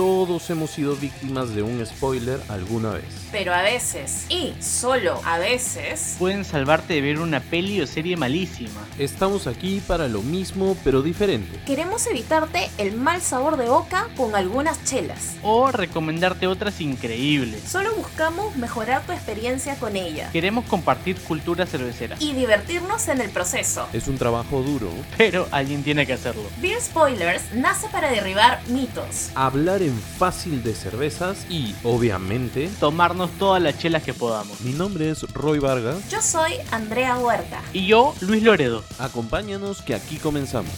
momento todos hemos sido víctimas de un spoiler alguna vez. Pero a veces, y solo a veces, Pueden salvarte de ver una peli o serie malísima. Estamos aquí para lo mismo pero diferente. queremos evitarte el mal sabor de boca con algunas chelas. O recomendarte otras increíbles. Solo buscamos mejorar tu experiencia con ella Queremos compartir cultura cervecera. y divertirnos en el proceso. Es un trabajo duro. Pero alguien tiene que hacerlo. Beer Spoilers nace para derribar mitos. Hablar en fácil de cervezas y, obviamente, Tomarnos todas las chelas que podamos. mi nombre es Roy Vargas. Yo soy Andrea Huerta. Y yo, Luis Loredo. Acompáñanos que aquí comenzamos.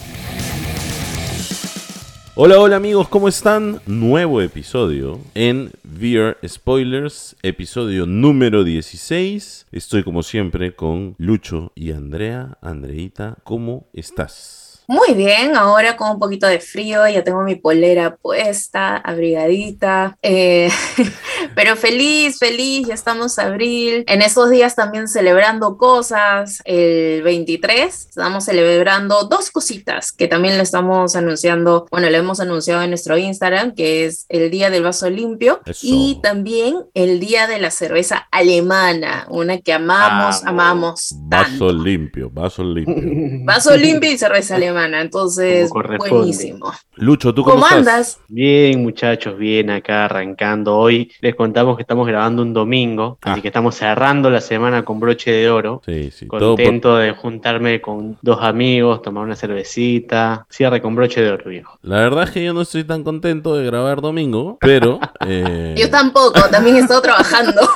Hola, hola amigos, ¿cómo están? Nuevo episodio en Beer Spoilers, episodio número 16. Estoy como siempre con Lucho y Andrea. Andreita, ¿cómo estás? Muy bien, ahora con un poquito de frío, ya tengo mi polera puesta, abrigadita, eh, pero feliz, feliz, ya estamos abril. En esos días también celebrando cosas, el 23 estamos celebrando dos cositas que también lo estamos anunciando, bueno, lo hemos anunciado en nuestro Instagram, que es el Día del Vaso Limpio Eso. y también el Día de la Cerveza Alemana, una que amamos, Amo. amamos tanto. Vaso limpio, vaso limpio. Vaso limpio y cerveza alemana, entonces buenísimo. Lucho, ¿tú cómo, ¿Cómo, estás? andas? Bien, muchachos, bien acá arrancando. Hoy les contamos que estamos grabando un domingo, Ah. así que estamos cerrando la semana con broche de oro. Sí, sí, por- Contento de juntarme con dos amigos, tomar una cervecita. Cierre con broche de oro, viejo. La verdad es que yo no estoy tan contento de grabar domingo, pero eh, Yo tampoco, también he estado trabajando.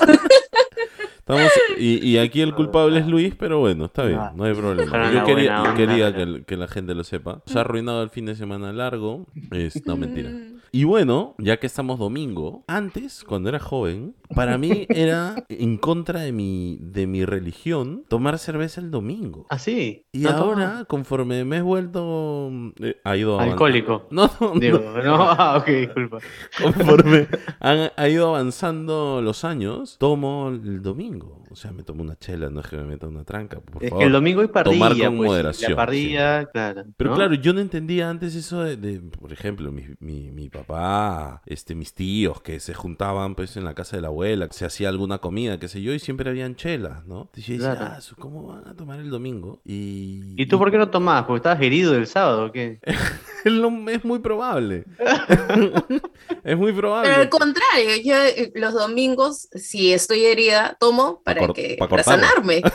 estamos y, y aquí el culpable es Luis, pero bueno, está bien, Ah, no hay problema. Yo quería, quería que, que la gente lo sepa. Se ha arruinado el fin de semana largo, es no mentira. Y bueno, ya que estamos domingo, antes, cuando era joven, para mí era en contra de mi, de mi religión tomar cerveza el domingo. ¿Ah, sí? Y ¿No ahora, conforme me he vuelto... eh, ha ido Alcohólico. No, no, no. Digo, no, ah, ok, disculpa. Conforme han, ha ido avanzando los años, tomo el domingo. O sea, me tomo una chela, no es que me meta una tranca, por Es favor. que el domingo hay parrilla. tomar con pues, moderación, La parrilla, claro. Pero claro, yo no entendía antes eso de, de, por ejemplo, mi, mi, mi papá, este, mis tíos que se juntaban pues en la casa de la abuela, se hacía alguna comida, qué sé yo, y siempre habían chelas, ¿no? Entonces yo decía, Claro. "Ah, ¿cómo van a tomar el domingo? Y, ¿Y tú por qué no tomás? ¿Porque estabas herido el sábado o qué? Es muy probable. es muy probable. Pero al contrario, yo eh, los domingos, si estoy herida, tomo para, que, para sanarme.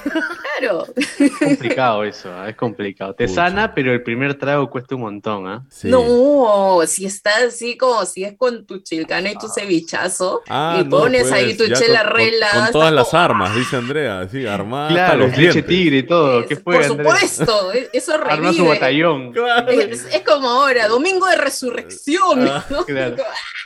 Claro. Es complicado eso, ¿ah? es complicado. Te Pucha. sana, pero el primer trago cuesta un montón, ¿ah? Sí. No, si está así como si es con tu chilcano y tu cevichazo Ah, y no, pones pues, ahí tu chela con- con- relada. Con, está todas las como- armas, dice Andrea, sí, armada hasta Claro, los leche dientes. tigre y todo. ¿Qué fue, Por Andrés? supuesto, e- eso Arma su revive. batallón. Claro. Es, es como ahora, domingo de resurrección. Ah, ¿no? claro.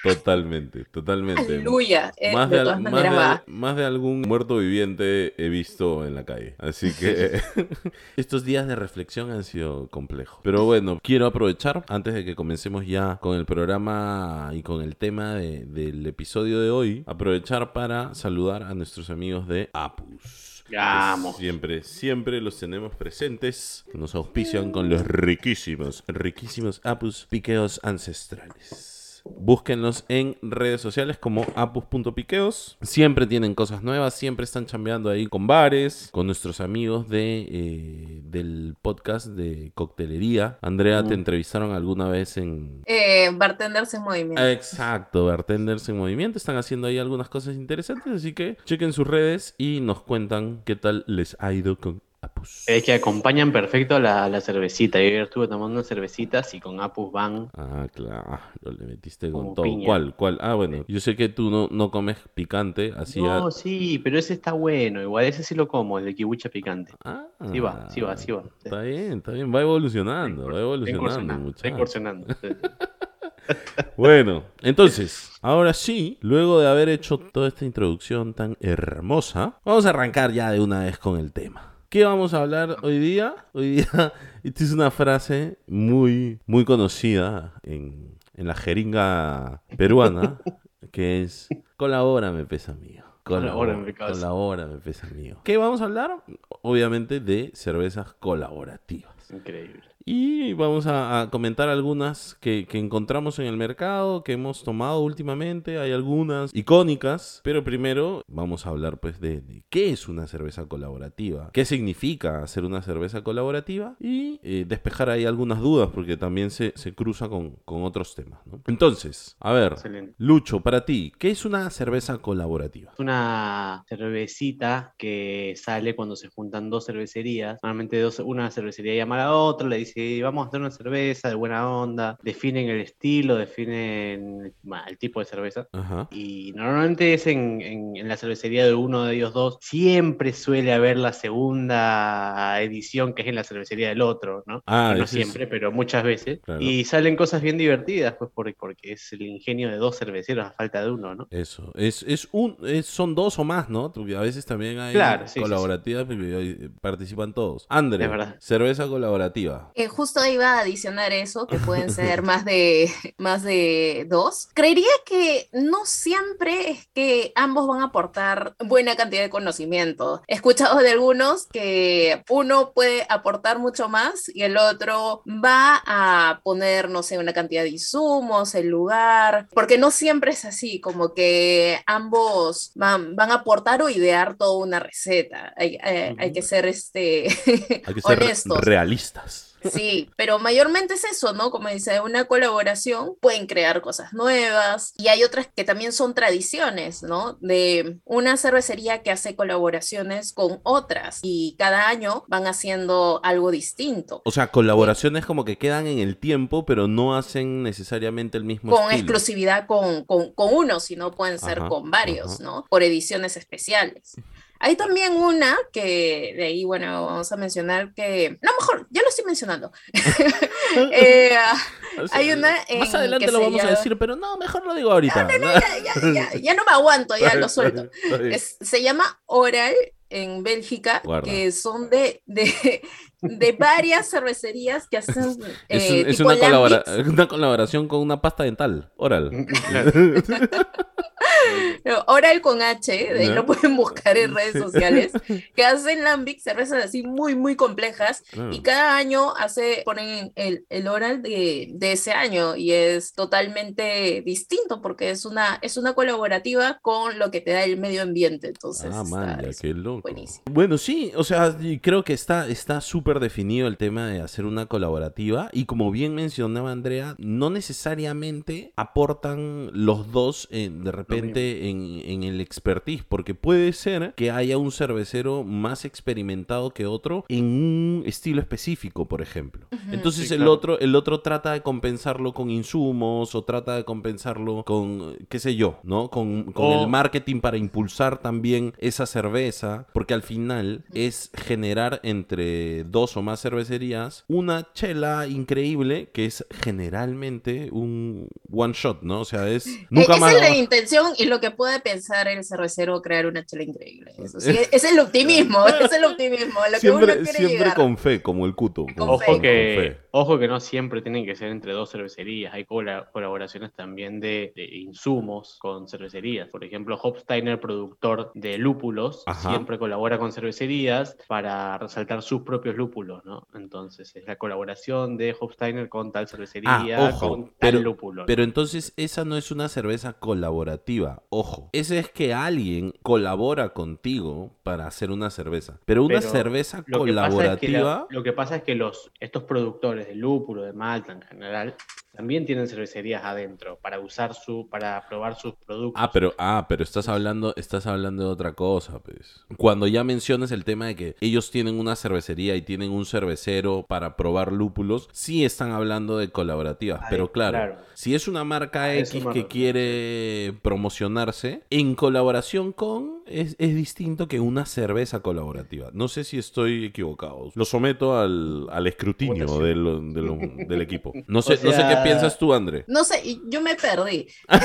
Totalmente, totalmente. Aleluya. eh, Más de de, todas más, de, más de algún muerto viviente he visto en la calle. Así que estos días de reflexión han sido complejos. Pero bueno, quiero aprovechar, antes de que comencemos ya con el programa y con el tema de- del episodio de hoy, aprovechar para saludar a nuestros amigos de Apus. Vamos. Siempre, siempre los tenemos presentes. Nos auspician con los riquísimos, riquísimos Apus piqueos ancestrales. Búsquenlos en redes sociales como apus.piqueos. Siempre tienen cosas nuevas, siempre están chambeando ahí con bares, con nuestros amigos de, eh, del podcast de coctelería. Andrea, ¿te entrevistaron alguna vez en... Eh, bartenders en movimiento. Exacto, bartenders en movimiento. Están haciendo ahí algunas cosas interesantes, así que chequen sus redes y nos cuentan qué tal les ha ido con Apus. Es que acompañan perfecto la, la cervecita. Yo ayer estuve tomando cervecitas y con Apus van. Ah, claro, le metiste con todo. piña. ¿Cuál? ¿Cuál? Ah, bueno, yo sé que tú no, no comes picante, así No, a- sí, pero ese está bueno. Igual ese sí lo como, el de kibucha picante. Ah, Sí va, sí va, sí va. Está bien, está bien, va evolucionando, va evolucionando, Está incursionando. Bueno, entonces, ahora sí, luego de haber hecho toda esta introducción tan hermosa, vamos a arrancar ya de una vez con el tema. ¿Qué vamos a hablar hoy día? Hoy día, esta es una frase muy, muy conocida en, en la jeringa peruana, que es, colabórame, pesa mío. Colabórame. Colabórame, pesa mío. ¿Qué vamos a hablar? Obviamente de cervezas colaborativas. Increíble. Y vamos a, a comentar algunas que, que encontramos en el mercado, que hemos tomado últimamente. Hay algunas icónicas, pero primero vamos a hablar pues de, de qué es una cerveza colaborativa, qué significa hacer una cerveza colaborativa y eh, despejar ahí algunas dudas porque también se, se cruza con, con otros temas. ¿no? Entonces, a ver, Excelente. Lucho, para ti, ¿qué es una cerveza colaborativa? Es una cervecita que sale cuando se juntan dos cervecerías. Normalmente dos, una cervecería llama a la otra, le dice, vamos a hacer una cerveza de buena onda. Definen el estilo, definen el tipo de cerveza. Ajá. Y normalmente es en, en- en la cervecería de uno de ellos dos. Siempre suele haber la segunda edición que es en la cervecería del otro, ¿no? Ah, no es- siempre, pero muchas veces. Claro. Y salen cosas bien divertidas, pues porque, porque es el ingenio de dos cerveceros a falta de uno, ¿no? Eso, es, es un, es- son dos o más, ¿no? Porque a veces también hay Claro, sí, sí, colaborativas y eh, participan todos. André, cerveza colaborativa. Eh, justo iba a adicionar eso, que pueden ser más de, más de dos. Creería que no siempre es que ambos van a aportar buena cantidad de conocimiento. He escuchado de algunos que uno puede aportar mucho más y el otro va a poner, no sé, una cantidad de insumos, el lugar, porque no siempre es así, como que ambos van, van a aportar o idear toda una receta. Hay, eh, hay que ser este, Hay que ser honestos. realistas. Sí, pero mayormente es eso, ¿no? Como dice, una colaboración pueden crear cosas nuevas y hay otras que también son tradiciones, ¿no? De una cervecería que hace colaboraciones con otras y cada año van haciendo algo distinto. O sea, colaboraciones como que quedan en el tiempo, pero no hacen necesariamente el mismo Con estilo. exclusividad con, con, con uno, sino pueden ser Ajá, con varios, ajá. ¿no? Por ediciones especiales. Hay también una que de ahí, bueno, vamos a mencionar que, no, mejor, ya lo estoy mencionando. Eh, O sea, hay una Más adelante lo vamos a llama- decir, pero no, mejor lo digo ahorita. ya, ya, ya, ya no me aguanto, ya lo suelto. Es- se llama Oral en Bélgica, Guarda. que son de, de, de varias cervecerías que hacen Es, eh, es tipo una, colabora- una colaboración con una pasta dental, oral. No, Oral con H, de ahí Ya. lo pueden buscar en redes sociales, que hacen lambic, cervezas así muy, muy complejas, Claro. y cada año hace, ponen el, el oral de, de ese año, y es totalmente distinto, porque es una, es una colaborativa con lo que te da el medio ambiente, entonces Ah, está- man, ya, qué loco. buenísimo. Bueno, sí, o sea, creo que está está súper definido el tema de hacer una colaborativa y como bien mencionaba Andrea, no necesariamente aportan los dos de repente en, en el expertise, porque puede ser que haya un cervecero más experimentado que otro en un estilo específico, por ejemplo. Entonces Sí, el claro. otro el otro trata de compensarlo con insumos o trata de compensarlo con qué sé yo, ¿no? Con, con O- el marketing para impulsar también esa cerveza, porque al final es generar entre dos o más cervecerías una chela increíble que es generalmente un one shot, ¿no? O sea, es nunca Esa más es la intención y lo que puede pensar el cervecero crear una chela increíble. Eso sí, es el optimismo, es el optimismo, lo que uno siempre, siempre llegar. con fe, como el cuto. Ojo fe. que, ojo que no siempre tienen que ser entre dos cervecerías. Hay cola- colaboraciones también de, de insumos con cervecerías. Por ejemplo, Hopsteiner, productor de lúpulos, Ajá. siempre colabora con cervecerías para resaltar sus propios lúpulos, ¿no? Entonces es la colaboración de Hopsteiner con tal cervecería, Ah, ojo, con tal pero- lúpulo. ¿no? Pero entonces esa no es una cerveza colaborativa, ojo. Ese es que alguien colabora contigo para hacer una cerveza. Pero una Pero cerveza Lo que, pasa es que colaborativa... la- lo que pasa es que los, estos productores de lúpulo, de malta en general, también tienen cervecerías adentro para usar su, para probar sus productos. Ah, pero, ah, pero estás hablando, estás hablando de otra cosa, pues. Cuando ya mencionas el tema de que ellos tienen una cervecería y tienen un cervecero para probar lúpulos, sí están hablando de colaborativas. Ahí, pero claro, claro. si es una marca A eso X que quiere promocionarse, en colaboración con, es, es distinto que una cerveza colaborativa. No sé si estoy equivocado. Lo someto al, al escrutinio del, del- del equipo. No sé, O no sé qué sea- piensas tú, André. No sé, yo me perdí.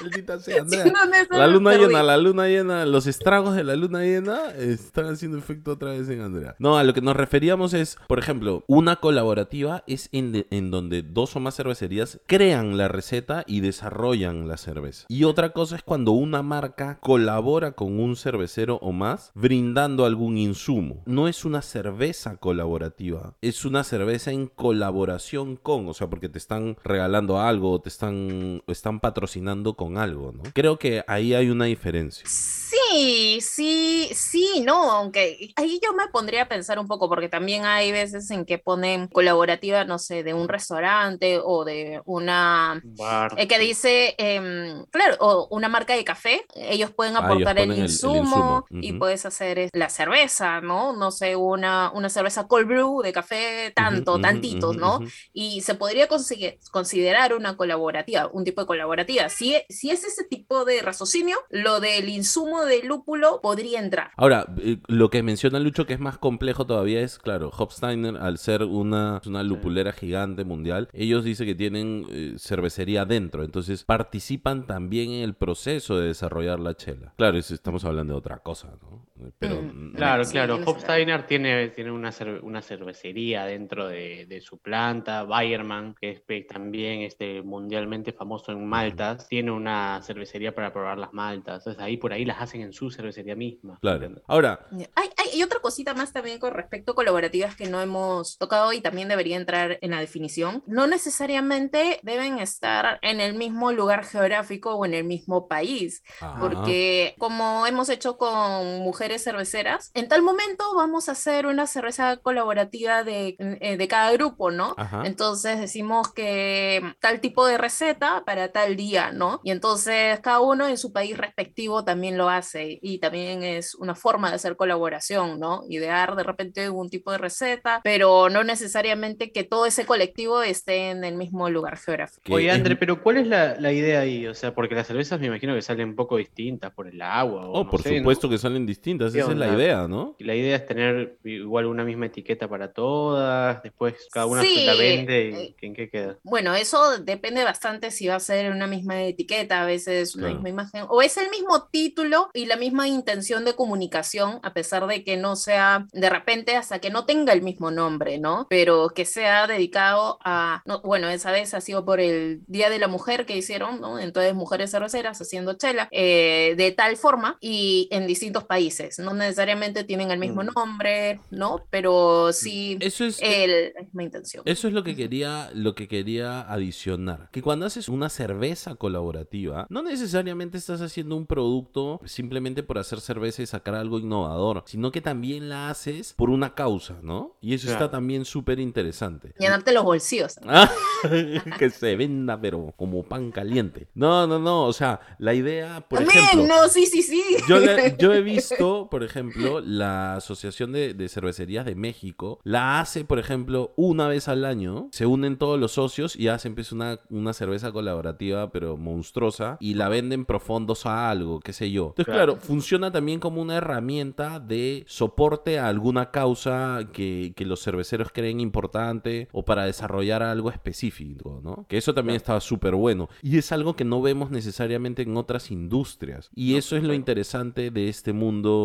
Maldita sea, Andrea. Siendo honesta, La luna llena, la luna llena, los estragos de la luna llena están haciendo efecto otra vez en Andrea. No, a lo que nos referíamos es, por ejemplo, una colaborativa es en, de- en donde dos o más cervecerías crean la receta y desarrollan la cerveza. Y otra cosa es cuando una marca colabora con un cervecero o más brindando algún insumo. No es una cerveza colaborativa, es una cerveza en colaboración con, o sea, porque te están regalando algo o te están, están patrocinando con algo, ¿no? Creo que ahí hay una diferencia. Sí, sí, sí, no, aunque ahí yo me pondría a pensar un poco, porque también hay veces en que ponen colaborativa, no sé, de un restaurante o de una Bar. eh, que dice, em, claro, o una marca de café, ellos pueden Ah, ellos aportar el, ponen el- el insumo y puedes hacer es- la cerveza, ¿no? No sé, una, una cerveza cold brew de café, tanto, tantitos, ¿no? Y se podría consigue- considerar una colaborativa, un tipo de colaborativa. E- si es ese tipo de raciocinio, lo del insumo de lúpulo podría entrar. Ahora, eh, lo que menciona Lucho que es más complejo todavía es, claro, Hopsteiner, al ser una, una lupulera gigante mundial, ellos dicen que tienen eh, cervecería dentro, entonces participan también en el proceso de desarrollar la chela. Claro, estamos hablando de otra cosa, ¿no? Pero... Mm, Claro, Sí, claro. Hopsteiner tiene, tiene una, cer- una cervecería dentro de, de su planta. Bayerman, que es también este, mundialmente famoso en maltas, tiene una cervecería para probar las maltas. Entonces ahí por ahí las hacen en su cervecería misma. Claro. ¿entiendes? Ahora, Hay, hay, otra cosita más también con respecto a colaborativas que no hemos tocado y también debería entrar en la definición. No necesariamente deben estar en el mismo lugar geográfico o en el mismo país, ah, porque como hemos hecho con mujeres cerveceras, en tal momento vamos a hacer una cerveza colaborativa de, eh, de cada grupo, ¿no? Ajá. Entonces decimos que tal tipo de receta para tal día, ¿no? Y entonces cada uno en su país respectivo también lo hace y también es una forma de hacer colaboración, ¿no? Idear de repente un tipo de receta, pero no necesariamente que todo ese colectivo esté en el mismo lugar geográfico. Oye, André, pero ¿cuál es la, la idea ahí? O sea, porque las cervezas me imagino que salen un poco distintas por el agua. O Oh, no por sé, ¿no? supuesto que salen distintas, ¿Qué esa es la idea, ¿no? La idea es tener igual una misma etiqueta para todas, después cada una Sí, la vende eh, y ¿en qué queda? Bueno, eso depende bastante si va a ser una misma etiqueta, a veces una Claro. misma imagen, o es el mismo título y la misma intención de comunicación, a pesar de que no sea de repente hasta que no tenga el mismo nombre, ¿no? Pero que sea dedicado a, no, bueno, esa vez ha sido por el Día de la Mujer que hicieron, ¿no? Entonces, mujeres cerveceras haciendo chela, eh, de tal forma y en distintos países. No necesariamente tienen el mismo Mm. nombre, ¿no? Pero sí Eso es... el, la misma intención. Eso es lo que quería, lo que quería adicionar. Que cuando haces una cerveza colaborativa, no necesariamente estás haciendo un producto simplemente por hacer cerveza y sacar algo innovador, sino que también la haces por una causa, ¿no? Y eso Claro. está también súper interesante. Llenarte los bolsillos. Ah, que se venda, pero como pan caliente. No, no, no. O sea, la idea, por Amén, ejemplo. no, sí, sí, sí. Yo, le- yo he visto, por ejemplo, la Asociación de, de Cervecerías de México, la hace, por ejemplo, una vez al año, se unen todos los socios y hacen pues, una, una cerveza colaborativa, pero monstruosa, y la venden profundos a algo, qué sé yo. Entonces, claro, Claro. funciona también como una herramienta de soporte a alguna causa que, que los cerveceros creen importante o para desarrollar algo específico, ¿no? Que eso también estaba súper bueno. Y es algo que no vemos necesariamente en otras industrias. Y eso es lo interesante de este mundo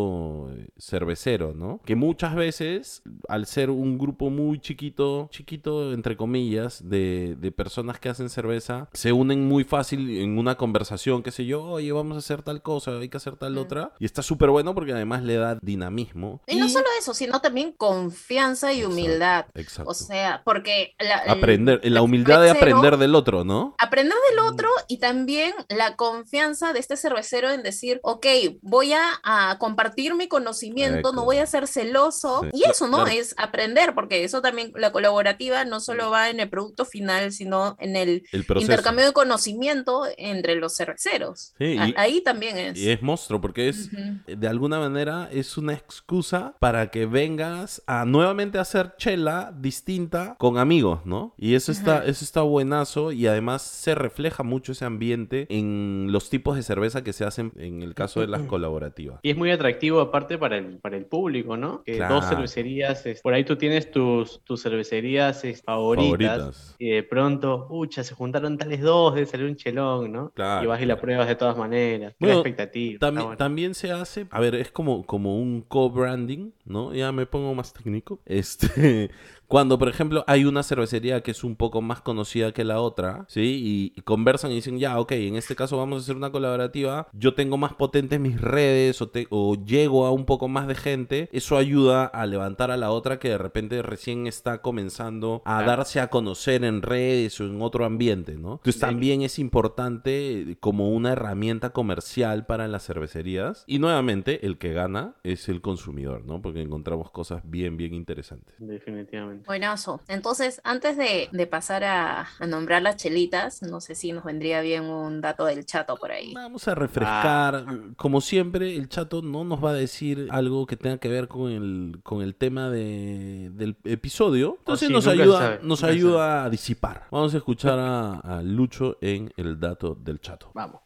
eh, cervecero, ¿no? Que muchas veces, al ser un grupo muy chiquito, chiquito entre comillas, de, de personas que hacen cerveza, se unen muy fácil en una conversación, qué sé yo, oye, vamos a hacer tal cosa, hay que hacer tal Mm. otra. Y está súper bueno porque además le da dinamismo. Y no solo eso, sino también confianza y Exacto, humildad. Exacto. O sea, porque la, aprender, la humildad de aprender del otro, ¿no? Aprender del otro y también la confianza de este cervecero en decir, ok, voy a, a compartir mi conocimiento, no voy a ser celoso. Sí, Y eso, ¿no? claro. Es aprender, porque eso también, la colaborativa no solo va en el producto final, sino en el El intercambio de conocimiento entre los cerveceros. Sí, A- y- Ahí también es. Y es monstruo porque es, Ujú. de alguna manera, es una excusa para que vengas a nuevamente hacer chela distinta con amigos, ¿no? Y eso está, Ajá. eso está buenazo y además se refleja mucho ese ambiente en los tipos de cerveza que se hacen en el caso de las colaborativas. Y es muy atractivo aparte para el, para el público, ¿no? Que Claro. dos cervecerías, es- por ahí tú tienes tus, tus cervecerías es, favoritas, Favoritas. y de pronto, ucha, se juntaron tales dos, debe salir un chelón, ¿no? Claro, y vas y la pruebas de todas maneras, Bueno, expectativa. También, bueno. también se hace, a ver, es como, como un co-branding, ¿no? Ya me pongo más técnico. Este, cuando, por ejemplo, hay una cervecería que es un poco más conocida que la otra, ¿sí? Y, y conversan y dicen, ya, ok, en este caso vamos a hacer una colaborativa, yo tengo más potentes mis redes o, te- o llego a un poco más de gente, eso ayuda a levantar a la otra que de repente recién está comenzando a Claro. darse a conocer en redes o en otro ambiente, ¿no? Entonces también es importante como una herramienta comercial para las cervecerías. Y nuevamente, el que gana es el consumidor, ¿no? Porque encontramos cosas bien, bien interesantes. Definitivamente. Buenazo. Entonces, antes de, de pasar a, a nombrar las chelitas, no sé si nos vendría bien un dato del chato por ahí. Vamos a refrescar. Como siempre, el chato no nos va a decir algo que tenga que ver con el, con el tema de- del episodio. Entonces sí, nos, ayuda, nos ayuda a disipar. Vamos a escuchar a, a Lucho en el dato del chato. Vamos.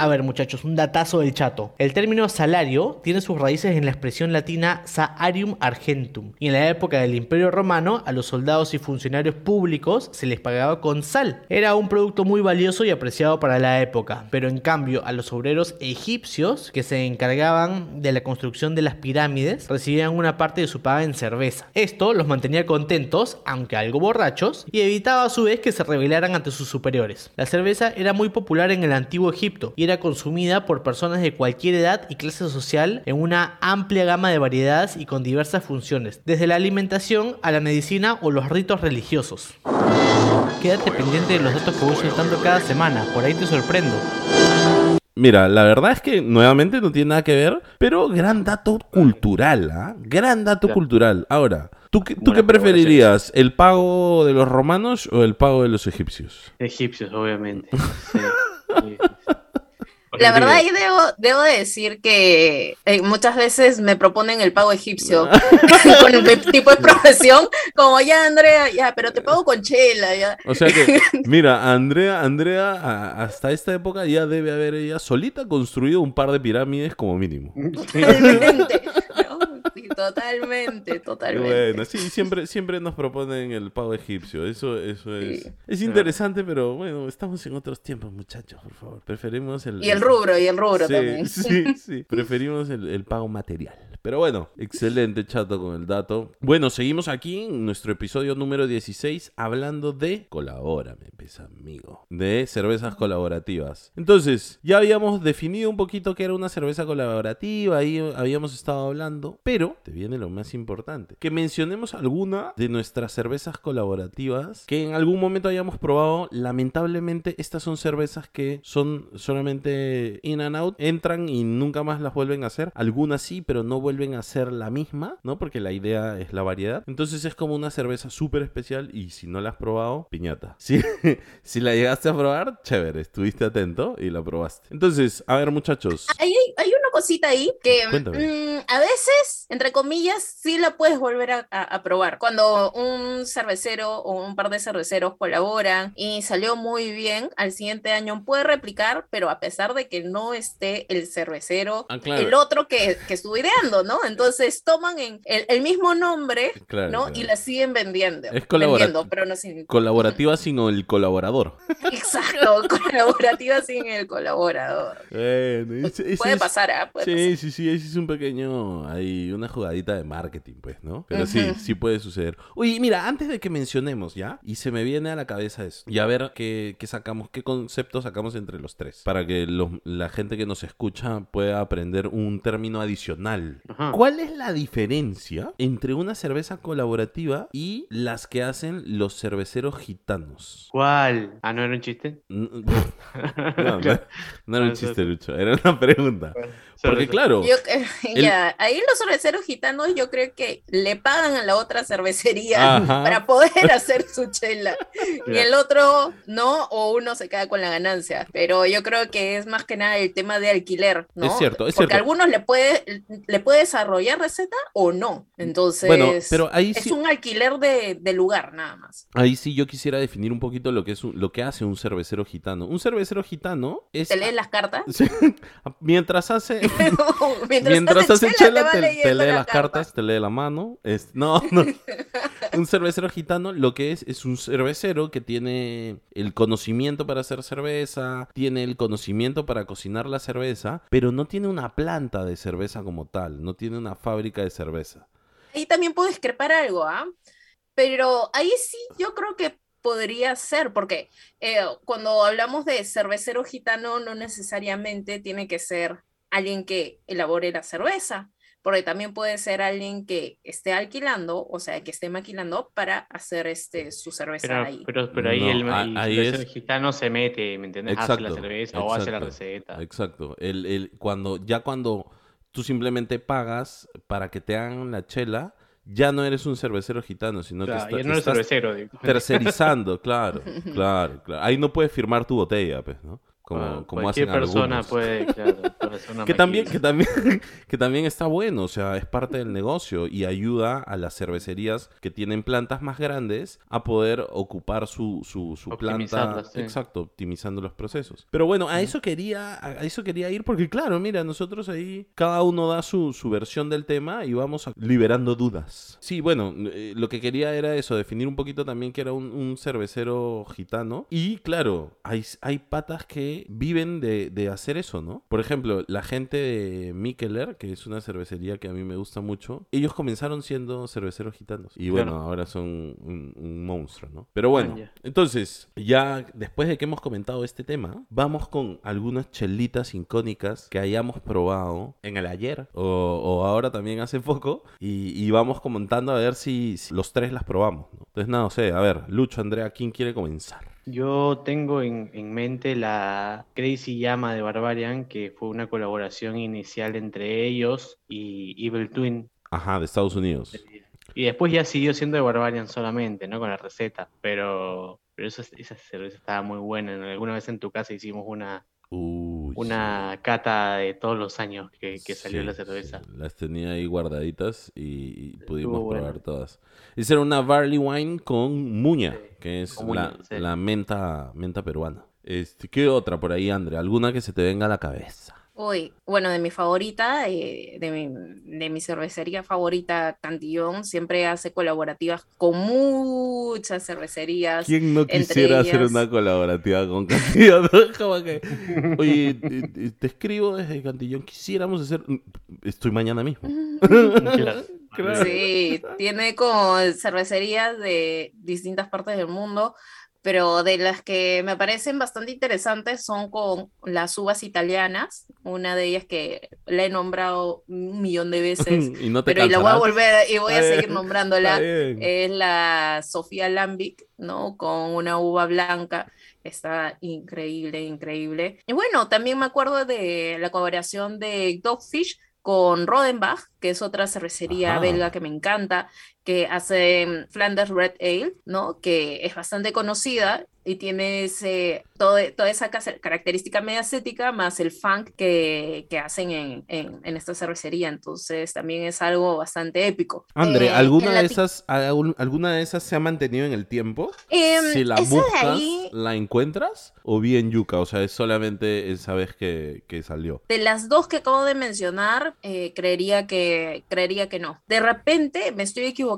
A ver muchachos, un datazo del chato. El término salario tiene sus raíces en la expresión latina salarium argentum. Y en la época del Imperio Romano, a los soldados y funcionarios públicos se les pagaba con sal. Era un producto muy valioso y apreciado para la época. Pero en cambio, a los obreros egipcios que se encargaban de la construcción de las pirámides, recibían una parte de su paga en cerveza. Esto los mantenía contentos, aunque algo borrachos, y evitaba a su vez que se rebelaran ante sus superiores. La cerveza era muy popular en el antiguo Egipto y consumida por personas de cualquier edad y clase social en una amplia gama de variedades y con diversas funciones, desde la alimentación a la medicina o los ritos religiosos. Quédate pendiente de los datos que voy soltando cada semana, por ahí te sorprendo. Mira, la verdad es que nuevamente no tiene nada que ver, pero gran dato cultural, ¿ah? Gran dato Claro. cultural. Ahora, ¿tú, qué- tú qué preferirías? ¿El pago de los romanos o el pago de los egipcios? Egipcios, obviamente. Sí, sí. La verdad, ahí debo, debo de decir que eh, muchas veces me proponen el pago egipcio con mi tipo de profesión, como ya, Andrea, ya, pero te pago con chela, ya. O sea que, mira, Andrea, Andrea a- hasta esta época ya debe haber ella solita construido un par de pirámides como mínimo. Totalmente. Totalmente, Qué totalmente. bueno, sí, siempre, siempre nos proponen el pago egipcio. Eso, eso es. Sí. Es interesante, pero bueno, estamos en otros tiempos, muchachos, por favor. Preferimos el. Y el rubro, y el rubro sí, también. Sí, sí. Preferimos el, el pago material. Pero bueno, excelente chato con el dato. Bueno, seguimos aquí en nuestro episodio número 16 hablando de Colabórame, pesa amigo. De cervezas colaborativas. Entonces, ya habíamos definido un poquito que era una cerveza colaborativa, ahí habíamos estado hablando, pero viene lo más importante, que mencionemos alguna de nuestras cervezas colaborativas que en algún momento hayamos probado. Lamentablemente, estas son cervezas que son solamente in and out, entran y nunca más las vuelven a hacer. Algunas sí, pero no vuelven a ser la misma, ¿no? Porque la idea es la variedad. Entonces es como una cerveza súper especial y si no la has probado, piñata. Si, si la llegaste a probar, chévere, estuviste atento y la probaste. Entonces, a ver muchachos. Hay, hay- una cosita ahí que mm, a veces, entre comillas, sí la puedes volver a, a- a probar. Cuando un cervecero o un par de cerveceros colaboran y salió muy bien, al siguiente año puede replicar, pero a pesar de que no esté el cervecero, Ah, claro. el otro que, que estuvo ideando, ¿no? Entonces toman en el, el mismo nombre, Claro, ¿no? claro. Y la siguen vendiendo. Es vendiendo, pero no sin... Colaborativa sino el colaborador. Exacto, colaborativa sin el colaborador. Bueno, ese Puede pasar, ¿ah? Sí, sí, sí, ese es un pequeño, hay una jugadita de marketing, pues, ¿no? Pero sí, sí puede suceder. Oye, mira, antes de que mencionemos ya, y se me viene a la cabeza eso, y a ver qué, qué sacamos, qué conceptos sacamos entre los tres, para que los- la gente que nos escucha pueda aprender un término adicional Ajá. ¿Cuál es la diferencia entre una cerveza colaborativa y las que hacen los cerveceros gitanos? ¿Cuál? Ah, ¿no era un chiste? No, no, no, no era un chiste, Lucho, era una pregunta. Porque claro, Yo, ya, ahí los cerveceros gitanos yo creo que le pagan a la otra cervecería Ajá. para poder hacer su chela. Y el otro no, o uno se queda con la ganancia. Pero yo creo que es más que nada el tema de alquiler, ¿no? Es cierto, es Porque cierto. algunos le puede, le puede desarrollar receta o no. Entonces, Bueno, pero ahí es sí- un alquiler de, de lugar nada más. ahí sí yo quisiera definir un poquito lo que es un- lo que hace un cervecero gitano. Un cervecero gitano es ¿Te lees las cartas? Mientras hace Mientras, Mientras hace chela, te, te lee la las carta. cartas, te lee la mano. Es, no, no. Un cervecero gitano lo que es es un cervecero que tiene el conocimiento para hacer cerveza, tiene el conocimiento para cocinar la cerveza, pero no tiene una planta de cerveza como tal, no tiene una fábrica de cerveza. Ahí también puedo discrepar algo, ¿ah? Pero ahí sí yo creo que podría ser, porque eh, cuando hablamos de cervecero gitano, no necesariamente tiene que ser alguien que elabore la cerveza, porque también puede ser alguien que esté alquilando, o sea, que esté maquilando para hacer este, su cerveza Pero, ahí. pero, pero ahí No, el, a- el ahí cervecero es- gitano se mete, ¿me entiendes? hace la Exacto, cerveza o hace la exacto, receta. Exacto. El, el- cuando, ya cuando tú simplemente pagas para que te hagan la chela, ya no eres un cervecero gitano, sino Claro, que ya está- no eres estás cervecero. digo. tercerizando, claro, claro, claro. Ahí no puedes firmar tu botella, pues, ¿no? Como, Bueno, como cualquier hacen persona algunos. puede, claro, Que también, que también, que también está bueno, o sea, es parte del negocio y ayuda a las cervecerías que tienen plantas más grandes a poder ocupar su, su, su planta. Sí. Exacto, optimizando los procesos. Pero bueno, a eso quería, a eso quería ir, porque claro, mira, nosotros ahí, cada uno da su, su versión del tema y vamos a- liberando dudas. Sí, bueno, eh, lo que quería era eso, definir un poquito también que era un, un cervecero gitano. Y claro, hay, hay patas que viven de, de hacer eso, ¿no? Por ejemplo, la gente de Mikkeller, que es una cervecería que a mí me gusta mucho, ellos comenzaron siendo cerveceros gitanos. Y bueno, Claro. ahora son un, un monstruo, ¿no? Pero bueno, entonces, ya después de que hemos comentado este tema, vamos con algunas chelitas icónicas que hayamos probado en el ayer o, o ahora también hace poco y, y vamos comentando a ver si, si los tres las probamos, ¿no? Entonces, nada, no sé, a ver, Lucho, Andrea, ¿quién quiere comenzar? Yo tengo en, en mente la Crazy Llama de Barbarian, que fue una colaboración inicial entre ellos y Evil Twin. Ajá, de Estados Unidos. Y después ya siguió siendo de Barbarian solamente, ¿no? Con la receta. Pero, pero eso, esa cerveza estaba muy buena. Alguna vez en tu casa hicimos una, Uy, una cata de todos los años que, que salió sí, la cerveza. sí, las tenía ahí guardaditas y, y pudimos probar todas. Era una barley wine con muña, que es muña, la, menta, menta peruana. Este, ¿qué otra por ahí, Andrea? ¿Alguna que se te venga a la cabeza? Uy, bueno, de mi favorita, eh, de mi, de mi cervecería favorita, Cantillón, siempre hace colaborativas con muchas cervecerías. ¿Quién no quisiera hacer una colaborativa con Cantillón? Como que, Oye, te, escribo desde Cantillón, quisiéramos hacer... Estoy mañana mismo. Claro. Claro. Sí, tiene como cervecerías de distintas partes del mundo, pero de las que me parecen bastante interesantes son con las uvas italianas, una de ellas que la he nombrado un millón de veces, y no te pero y la voy a volver y voy a seguir bien, nombrándola. Es la Sofía Lambic, ¿no? Con una uva blanca. Está increíble, increíble. Y bueno, también me acuerdo de la colaboración de Dogfish con Rodenbach, que es otra cervecería Ajá. belga que me encanta, que hace Flanders Red Ale, ¿no? Que es bastante conocida y tiene ese, todo, toda esa característica media acética más el funk que, que hacen en, en, en esta cervecería. Entonces también es algo bastante épico. André, Eh, ¿alguna de esas, alguna de esas se ha mantenido en el tiempo? Em, si la buscas, ahí- ¿la encuentras? ¿O bien yuca? O sea, es solamente esa vez que, que salió. De las dos que acabo de mencionar, eh, creería que, creería que no. De repente me estoy equivocando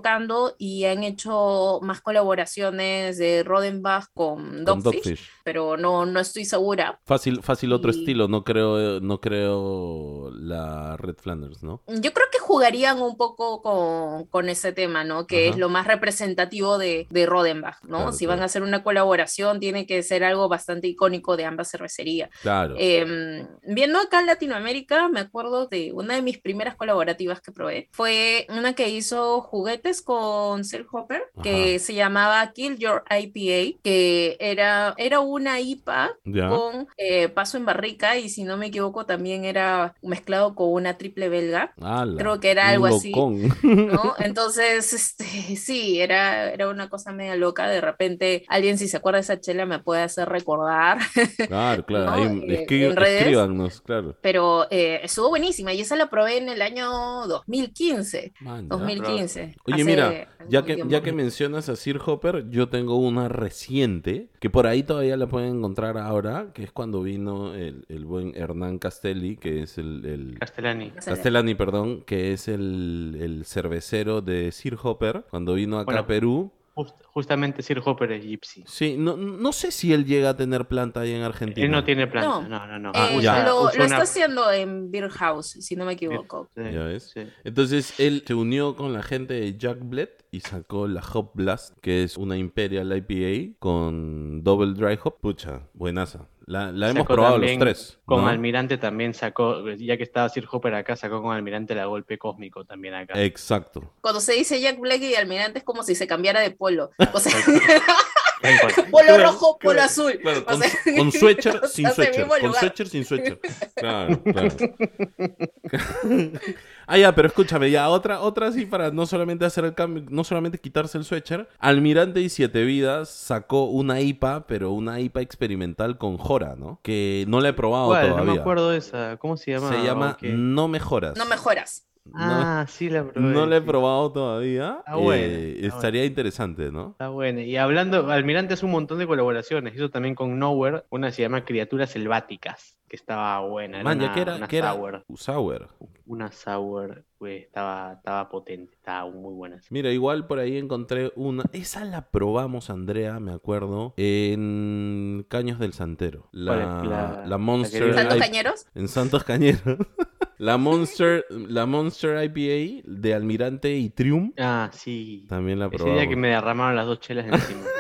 y han hecho más colaboraciones de Rodenbach con Dogfish. Pero no, no estoy segura. Fácil, fácil otro Y- estilo, no creo, no creo la Red Flanders, ¿no? Yo creo que jugarían un poco con, con ese tema, ¿no? Que Ajá. es lo más representativo de, de Rodenbach, ¿no? Claro, si van claro. a hacer una colaboración, tiene que ser algo bastante icónico de ambas cervecerías. Claro. Em, viendo acá en Latinoamérica, me acuerdo de una de mis primeras colaborativas que probé. Fue una que hizo juguetes con Sir Hopper, que se llamaba Kill Your IPA, que era, era una IPA ya. con eh, paso en barrica y si no me equivoco también era mezclado con una triple belga. Ala, creo que era algo así. ¿no? Entonces, este, sí, era, era una cosa media loca. De repente, alguien si se acuerda de esa chela me puede hacer recordar. Claro, claro. ¿no? ahí Eh, escri- en redes. escríbanos, claro. Pero eh, estuvo buenísima y esa la probé en el año 2015. Man, ya. 2015. Oye, mira, ya que, tiempo. ya que mencionas a Sir Hopper, yo tengo una reciente, que por ahí todavía la pueden encontrar ahora, que es cuando vino el, el buen Hernán Castelli, que es el, el- Castellani. Castellani, perdón, que es el, el cervecero de Sir Hopper, cuando vino acá Bueno. a Perú. Just- justamente Sir Hopper es Gypsy. Sí, no, no sé si él llega a tener planta ahí en Argentina. Él no tiene planta. No. No, no, no. Ah, Eh, ya. lo, usa lo una- está haciendo en Beer House, si no me equivoco. Sí, Ya ves. sí. Entonces él se unió con la gente de Jack Bled y sacó la Hop Blast, que es una Imperial IPA con Double Dry Hop. Pucha, buenaza. La, la hemos probado los tres. Con ¿no? Almirante también sacó, ya que estaba Sir Hopper acá, sacó con Almirante la golpe cósmico también acá. Exacto. Cuando se dice Jack Black y Almirante es como si se cambiara de polo. O sea. polo rojo, polo azul. Claro, O con, sea, con suéter, o sin mismo Con suéter, sin suéter. Claro, claro. ah, ya, pero escúchame, ya, otra, otra así para no solamente hacer el cambio, no solamente quitarse el suéter. Almirante y Siete Vidas sacó una IPA, pero una IPA experimental con Jora, ¿no? Que no la he probado ¿Cuál? todavía. No me acuerdo de esa. ¿Cómo se llama? Se llama. No Mejoras. No mejoras. No- Ah, sí la probé. no la he probado todavía. Está buena, Eh, está estaría interesante, ¿no? Está buena. Y hablando, Almirante hace un montón de colaboraciones. Hizo también con Nowhere, una se llama Criaturas Selváticas, que estaba buena. Era Man, una, que era, una era sour. Una sour, estaba, estaba potente, estaba muy buena. Mira, igual por ahí encontré una. Esa la probamos, Andrea, me acuerdo, en Caños del Santero. La. La- la la Monster. que- ¿Santos cañeros? En Santos Cañeros. la Monster, la Monster IPA de Almirante y Trium. Ah, sí. También la Ese probamos. día que me derramaron las dos chelas encima.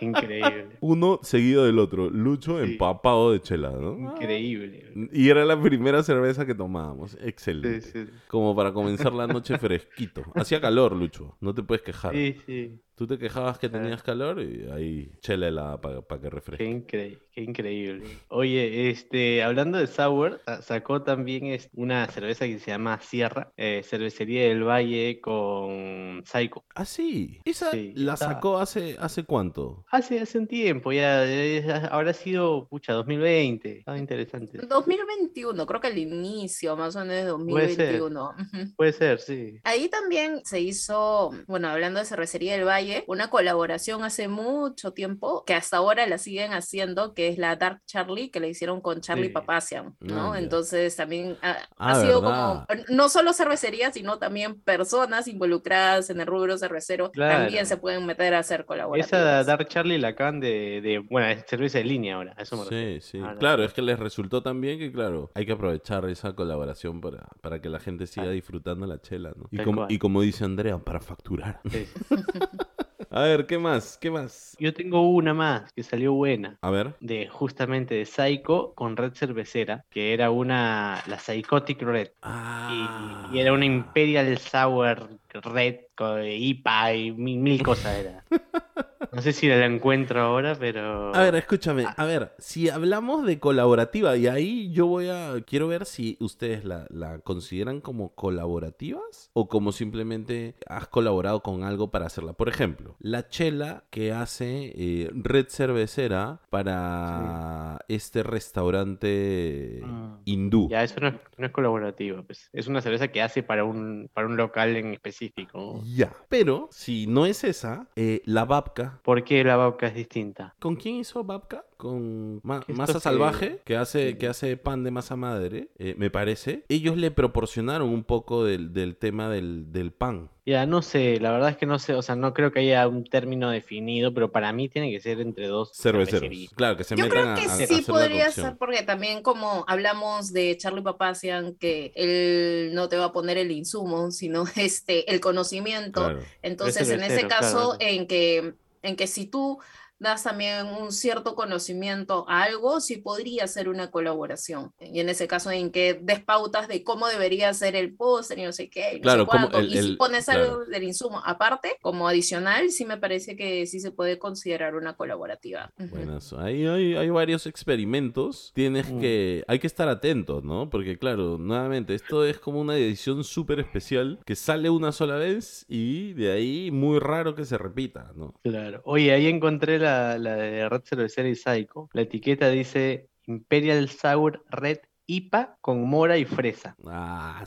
Increíble. Uno seguido del otro. Lucho Sí. empapado de chela, ¿no? Increíble. Y era la primera cerveza que tomábamos. Sí, Excelente. sí. Como para comenzar la noche fresquito. Hacía calor, Lucho. No te puedes quejar. Sí, sí. Tú te quejabas que tenías calor y ahí chela helada para que Qué, refresque. incre- qué increíble. Oye, este, hablando de Sour, sa- sacó también es- una cerveza que se llama Sierra, eh, Cervecería del Valle con Psycho. Ah, sí. ¿Esa Sí, la está- sacó hace, hace cuánto? Hace, hace un tiempo, ya, eh, habrá sido, pucha, 2020. Estaba interesante. 2021, creo que al inicio más o menos de Puede ser. 2021. Puede ser, sí. Ahí también se hizo, bueno, hablando de Cervecería del Valle, una colaboración hace mucho tiempo que hasta ahora la siguen haciendo, que es la Dark Charlie, que la hicieron con Charlie Sí. Papacian, ¿no? Ah, ya. Entonces también ha, Ah, ha sido ¿verdad? como, no solo cervecería, sino también personas involucradas en el rubro cervecero, Claro. también se pueden meter a hacer colaboraciones. Esa Dark Charlie la acaban de, de- bueno, es cerveza de línea ahora, a eso me refiero. Sí, sí. Ahora Claro, es que les resultó tan bien que, claro, hay que aprovechar esa colaboración para, para que la gente siga Ah. disfrutando la chela, ¿no? Y como, y como dice Andrea, para facturar. Sí. A ver, ¿qué más? ¿Qué más? Yo tengo una más que salió buena. A ver. de justamente de Psycho con Red Cervecera, que era una, la Psychotic Red, Ah. y, y era una Imperial Sour Red con IPA y mil, mil cosas era. No sé si la encuentro ahora, pero... A ver, escúchame, Ah. a ver, si hablamos de colaborativa, y ahí yo voy a, quiero ver si ustedes la, la consideran como colaborativas o como simplemente has colaborado con algo para hacerla. Por ejemplo, la chela que hace eh, Red Cervecera para este restaurante Mm. hindú. Ya, eso no es, no es colaborativo, pues. Es una cerveza que hace para un, para un local en específico. Ya, pero si no es esa, eh, la Babka. ¿Por qué la Babka es distinta? ¿Con quién hizo Babka? con ma- masa salvaje, que hace, que hace pan de masa madre, eh, me parece. Ellos le proporcionaron un poco del, del tema del, del pan. Ya, no sé, la verdad es que no sé, o sea, no creo que haya un término definido, pero para mí tiene que ser entre dos Cerveceros. Claro, que se Yo metan creo a, que a- a sí hacer la podría ser porque también como hablamos de Charlie Papacian que él no te va a poner el insumo, sino este el conocimiento. Claro. Entonces, en ese cervecero, caso, claro. en que, en que si tú das también un cierto conocimiento a algo, sí podría ser una colaboración. Y en ese caso, en que des pautas de cómo debería ser el póster y no sé qué, y no Claro, sé como cuánto. el- y si el- pones claro. algo del insumo aparte, como adicional, sí me parece que sí se puede considerar una colaborativa. Ujú. Buenazo. Ahí hay, hay varios experimentos. Tienes Mm. que. Hay que estar atentos, ¿no? Porque, claro, nuevamente, esto es como una edición súper especial que sale una sola vez y de ahí muy raro que se repita, ¿no? Claro. Oye, ahí encontré la, la de Red Cervecera y Psycho. La etiqueta dice Imperial Sour Red IPA con mora y fresa. Ah,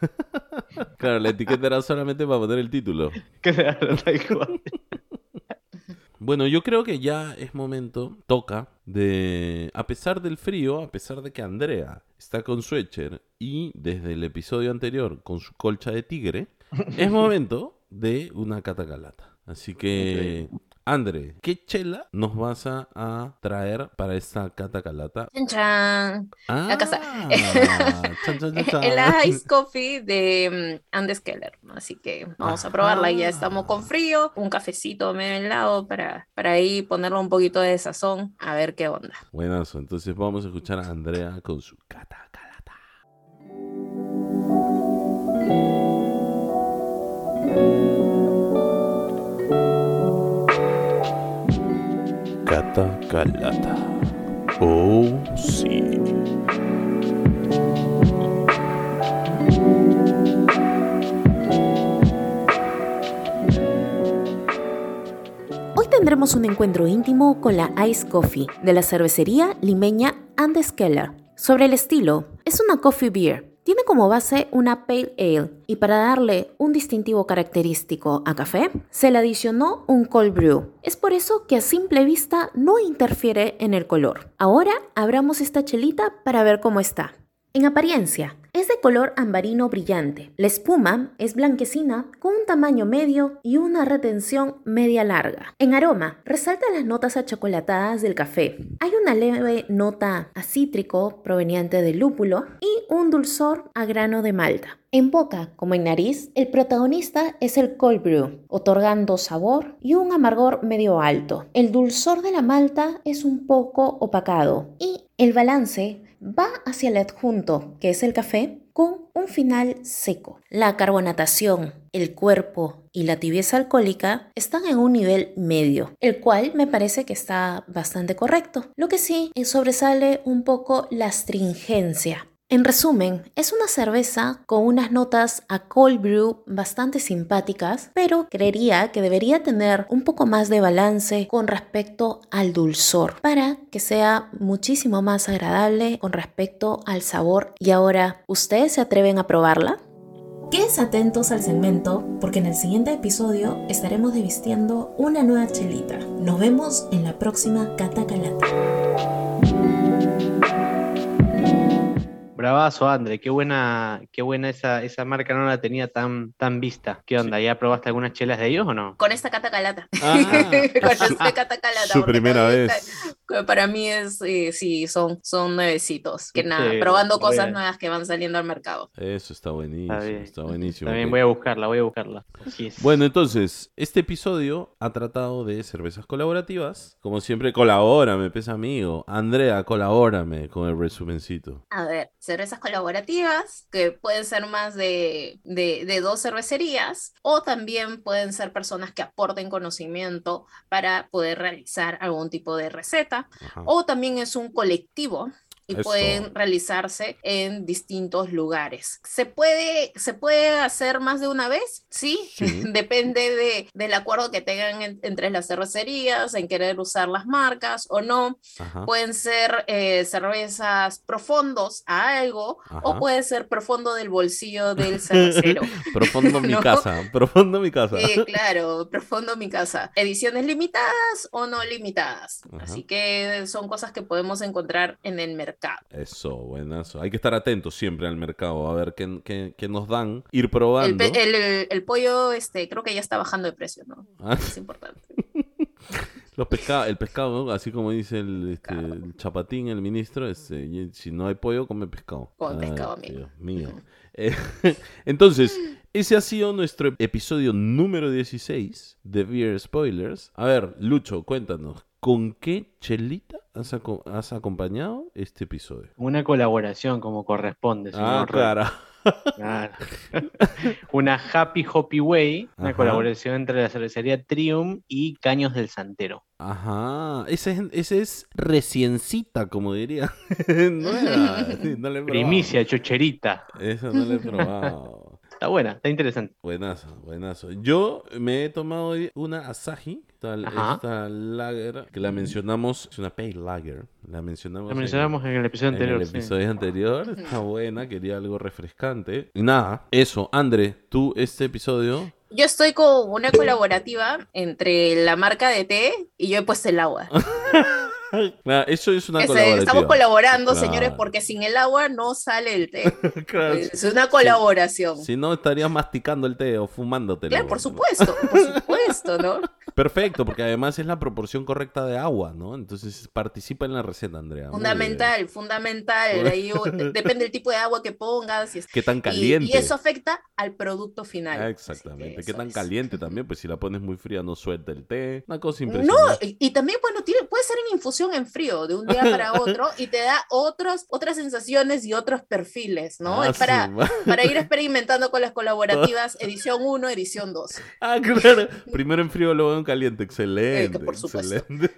claro, la etiqueta era solamente para poner el título. Claro, tal cual. Bueno, yo creo que ya es momento, toca, de, a pesar del frío, a pesar de que Andrea está con suéter y desde el episodio anterior con su colcha de tigre, es momento de una catacalata. Así que, Andre, ¿qué chela nos vas a, traer para esta catacalata? Chan, chan. Ah, Acá está. chan, chan, chan. El Ice Coffee de mm, Andes Keller. Así que vamos a probarla. Ya estamos con frío. Un cafecito medio helado para, para ahí ponerle un poquito de sazón. A ver qué onda. Buenazo, entonces vamos a escuchar a Andrea con su catacalata. Catacalata. Oh, sí. Hoy tendremos un encuentro íntimo con la Ice Coffee de la cervecería limeña Andes Keller. Sobre el estilo, es una coffee beer. Tiene como base una pale ale y para darle un distintivo característico a café, se le adicionó un cold brew. Es por eso que a simple vista no interfiere en el color. Ahora abramos esta chelita para ver cómo está. En apariencia, es de color ambarino brillante. La espuma es blanquecina con un tamaño medio y una retención media larga. En aroma, resalta las notas achocolatadas del café. Hay una leve nota a cítrico proveniente del lúpulo y un dulzor a grano de malta. En boca, como en nariz, el protagonista es el cold brew, otorgando sabor y un amargor medio alto. El dulzor de la malta es un poco opacado y el balance va hacia el adjunto, que es el café, con un final seco. La carbonatación, el cuerpo y la tibieza alcohólica están en un nivel medio, el cual me parece que está bastante correcto. Lo que sí eh, sobresale un poco la astringencia. En resumen, es una cerveza con unas notas a cold brew bastante simpáticas, pero creería que debería tener un poco más de balance con respecto al dulzor para que sea muchísimo más agradable con respecto al sabor. Y ahora, ¿ustedes se atreven a probarla? Quédense atentos al segmento porque en el siguiente episodio estaremos devistiendo una nueva chelita. Nos vemos en la próxima Catacalata. Bravazo, André, qué buena, qué buena esa, esa marca, no la tenía tan, tan vista. ¿Qué onda? ¿Ya probaste algunas chelas de ellos o no? Con esta catacalata. Ah, Con su- esta catacalata. su primera vez. está- para mí es, eh, sí, son, son nuevecitos. Que nada, Sí, probando cosas nuevas que van saliendo al mercado. Eso está buenísimo, Está buenísimo. También voy a buscarla, voy a buscarla. Bueno, entonces, este episodio ha tratado de cervezas colaborativas. Como siempre, colabórame, pesa amigo. Andrea, colabórame con el resumencito. A ver, cervezas colaborativas, que pueden ser más de, de, de dos cervecerías, o también pueden ser personas que aporten conocimiento para poder realizar algún tipo de receta, O también es un colectivo y Eso. pueden realizarse en distintos lugares. ¿Se puede, ¿Se puede hacer más de una vez? Sí, Sí. depende de, del acuerdo que tengan en- entre las cervecerías, en querer usar las marcas o no. Ajá. Pueden ser eh, cervezas profundos a algo Ajá. o puede ser profundo del bolsillo del cervecero. Profundo mi No. casa, profundo mi casa. Claro, profundo mi casa. Ediciones limitadas o no limitadas. Ajá. Así que son cosas que podemos encontrar en el mercado. Eso, buenazo. Hay que estar atentos siempre al mercado, a ver qué, qué- qué nos dan, ir probando. el- el- el pollo, este, creo que ya está bajando de precio, ¿no? Ah, Es importante. los pesca- el pescado, ¿no? así como dice el, este, el chapatín, el ministro, este, si no hay pollo, come pescado. Come Ay, pescado, amigo. Dios mío. Eh, entonces, ese ha sido nuestro episodio número 16 de Beer Spoilers. A ver, Lucho, cuéntanos, ¿con qué chelita has, aco- has acompañado este episodio? Una colaboración como corresponde. Ah, señor claro. Claro. una Happy Hoppy Way, una colaboración entre la cervecería Triumph y Caños del Santero. Ajá, ese es, ese es reciencita, como diría. Nueva. Sí, no la he probado. Primicia, chocherita. Eso no lo he probado. Está buena, está interesante. Buenazo, buenazo. Yo me he tomado hoy una Asahi, esta lager, que la mencionamos, es una pale lager, la mencionamos, en- mencionamos en el episodio en, anterior. el sí. episodio anterior, está buena, quería algo refrescante. Y nada, eso, André, tú este episodio... Yo estoy con una colaborativa entre la marca de té y yo he puesto el agua. Eso es una colaboración. estamos colaborando, Claro. señores, porque sin el agua no sale el té. Claro, Es una colaboración. Si no, estarías masticando el té o fumándotelo. Claro, por supuesto, por supuesto, ¿no? Perfecto, porque además es la proporción correcta de agua, ¿no? Entonces participa en la receta, Andrea. Fundamental, fundamental. Ahí, depende del tipo de agua que pongas. Y. ¿Qué tan caliente? y eso afecta al producto final. Ah, exactamente. ¿Qué tan es. caliente también? Pues si la pones muy fría no suelta el té. Una cosa No, impresionante. y, y también, bueno, tiene, puede ser en infusión en frío, de un día para otro, y te da otros, otras sensaciones y otros perfiles, ¿no? Ah, es para, para ir experimentando con las colaborativas, edición 1, edición 2. Ah, claro. Primero en frío, luego en caliente. Excelente. Eh, que por supuesto. excelente.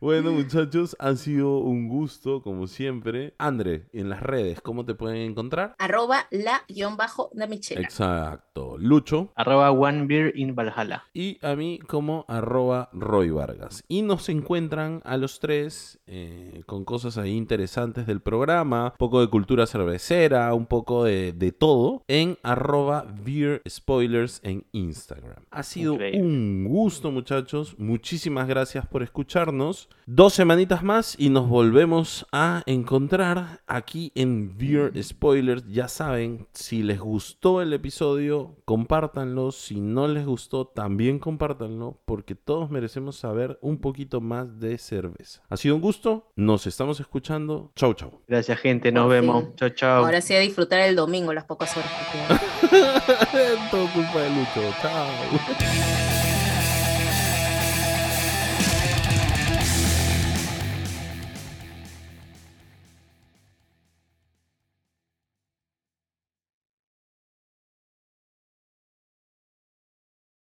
bueno, muchachos, ha sido un gusto, como siempre. André, en las redes, ¿cómo te pueden encontrar? Arroba la guion bajo Michela. Exacto. Lucho. Arroba One Beer in Valhalla. y a mí como arroba Roy Vargas. Y nos encuentran a los tres eh, con cosas ahí interesantes del programa, un poco de cultura cervecera, un poco de, de todo, en arroba Beer Spoilers en Instagram. Ha sido Increíble. un gusto muchachos, muchísimas gracias por escucharnos. Dos semanitas más y nos volvemos a encontrar aquí en Beer Spoilers. Ya saben, si les gustó el episodio, compártanlo. Si no les gustó, también compártanlo, porque todos merecemos saber un poquito más de cerveza. Ha sido un gusto, nos estamos escuchando. Chau, chau. Gracias, gente. Nos vemos. fin. Chao, chao. Ahora sí a disfrutar el domingo, las pocas horas que quedan. Todo culpa de Lucho. Chao.